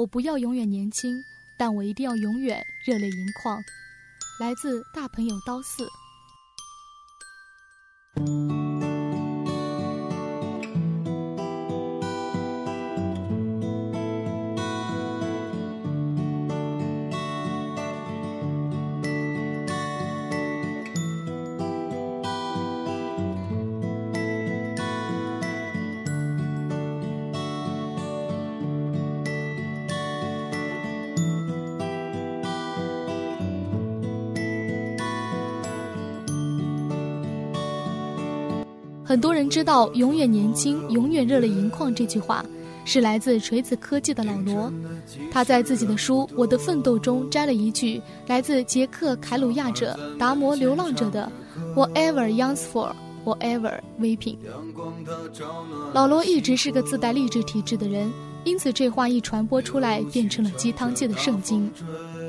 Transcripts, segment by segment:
我不要永远年轻，但我一定要永远热泪盈眶。来自大朋友刀四。很多人知道“永远年轻，永远热泪盈眶”这句话，是来自锤子科技的老罗。他在自己的书《我的奋斗》中摘了一句来自捷克凯鲁亚者达摩流浪者的 “Whatever youngs for, whatever weeping”。老罗一直是个自带励志体质的人，因此这话一传播出来，变成了鸡汤界的圣经。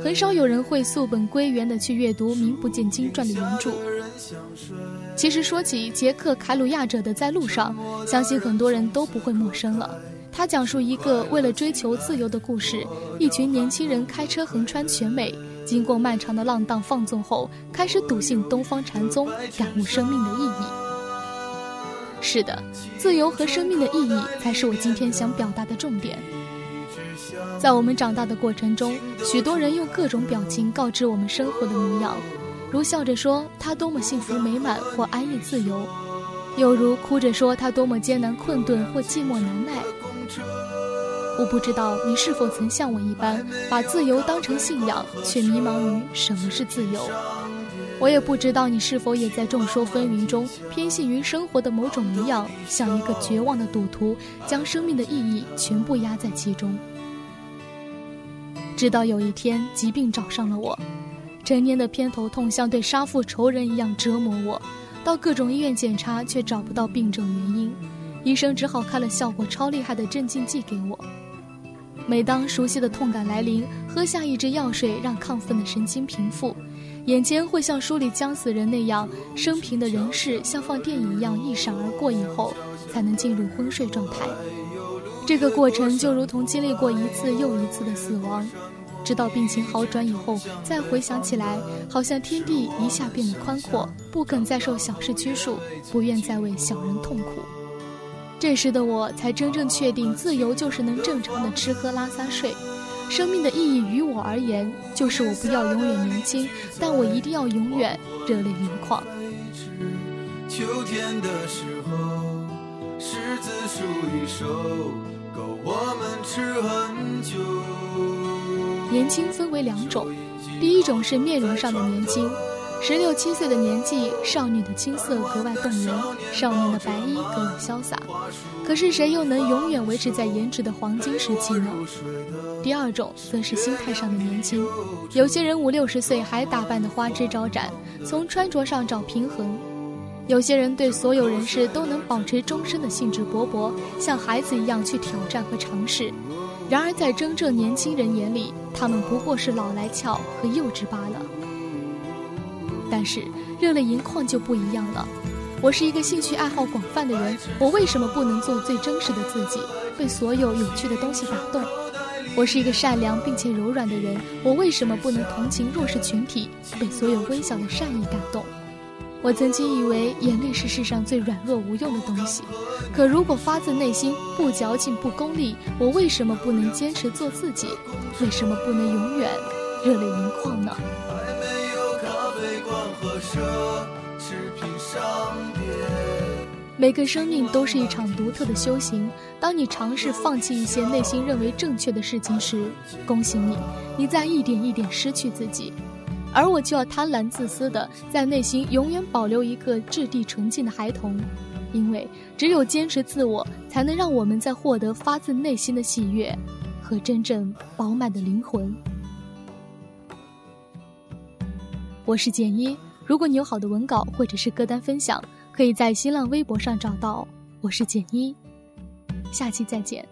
很少有人会溯本归源的去阅读名不见经传的原著。其实说起杰克·凯鲁亚者的《在路上》，相信很多人都不会陌生了。他讲述一个为了追求自由的故事，一群年轻人开车横穿全美，经过漫长的浪荡放纵后，开始笃信东方禅宗，感悟生命的意义。是的，自由和生命的意义才是我今天想表达的重点。在我们长大的过程中，许多人用各种表情告知我们生活的模样，如笑着说他多么幸福美满或安逸自由，又如哭着说他多么艰难困顿或寂寞难耐。我不知道你是否曾像我一般，把自由当成信仰，却迷茫于什么是自由。我也不知道你是否也在众说纷纭中，偏信于生活的某种模样，像一个绝望的赌徒，将生命的意义全部压在其中。直到有一天，疾病找上了我，成年的偏头痛像对杀父仇人一样折磨我，到各种医院检查却找不到病症原因，医生只好开了效果超厉害的镇静剂给我。每当熟悉的痛感来临，喝下一支药水让亢奋的神经平复，眼前会像书里将死人那样，生平的人事像放电影一样一闪而过，以后才能进入昏睡状态。这个过程就如同经历过一次又一次的死亡，直到病情好转以后，再回想起来，好像天地一下变得宽阔，不肯再受小事拘束，不愿再为小人痛苦。这时的我才真正确定，自由就是能正常的吃喝拉撒睡。生命的意义于我而言，就是我不要永远年轻，但我一定要永远热泪盈眶。秋天的时候，柿子树一收。够我们吃很久。年轻分为两种，第一种是面容上的年轻，十六七岁的年纪，少女的青涩格外动人，少年的白衣格外潇洒。可是谁又能永远维持在颜值的黄金时期呢？第二种则是心态上的年轻，有些人五六十岁还打扮得花枝招展，从穿着上找平衡。有些人对所有人事都能保持终身的兴致勃勃，像孩子一样去挑战和尝试。然而，在真正年轻人眼里，他们不过是老来俏和幼稚罢了。但是，热泪盈眶就不一样了。我是一个兴趣爱好广泛的人，我为什么不能做最真实的自己，被所有有趣的东西打动？我是一个善良并且柔软的人，我为什么不能同情弱势群体，被所有微小的善意感动？我曾经以为眼泪是世上最软弱无用的东西，可如果发自内心、不矫情、不功利，我为什么不能坚持做自己？为什么不能永远热泪盈眶呢？每个生命都是一场独特的修行。当你尝试放弃一些内心认为正确的事情时，恭喜你，你在一点一点失去自己。而我就要贪婪自私的在内心永远保留一个质地纯净的孩童，因为只有坚持自我，才能让我们在获得发自内心的喜悦和真正饱满的灵魂。我是简一，如果你有好的文稿或者是歌单分享，可以在新浪微博上找到。我是简一，下期再见。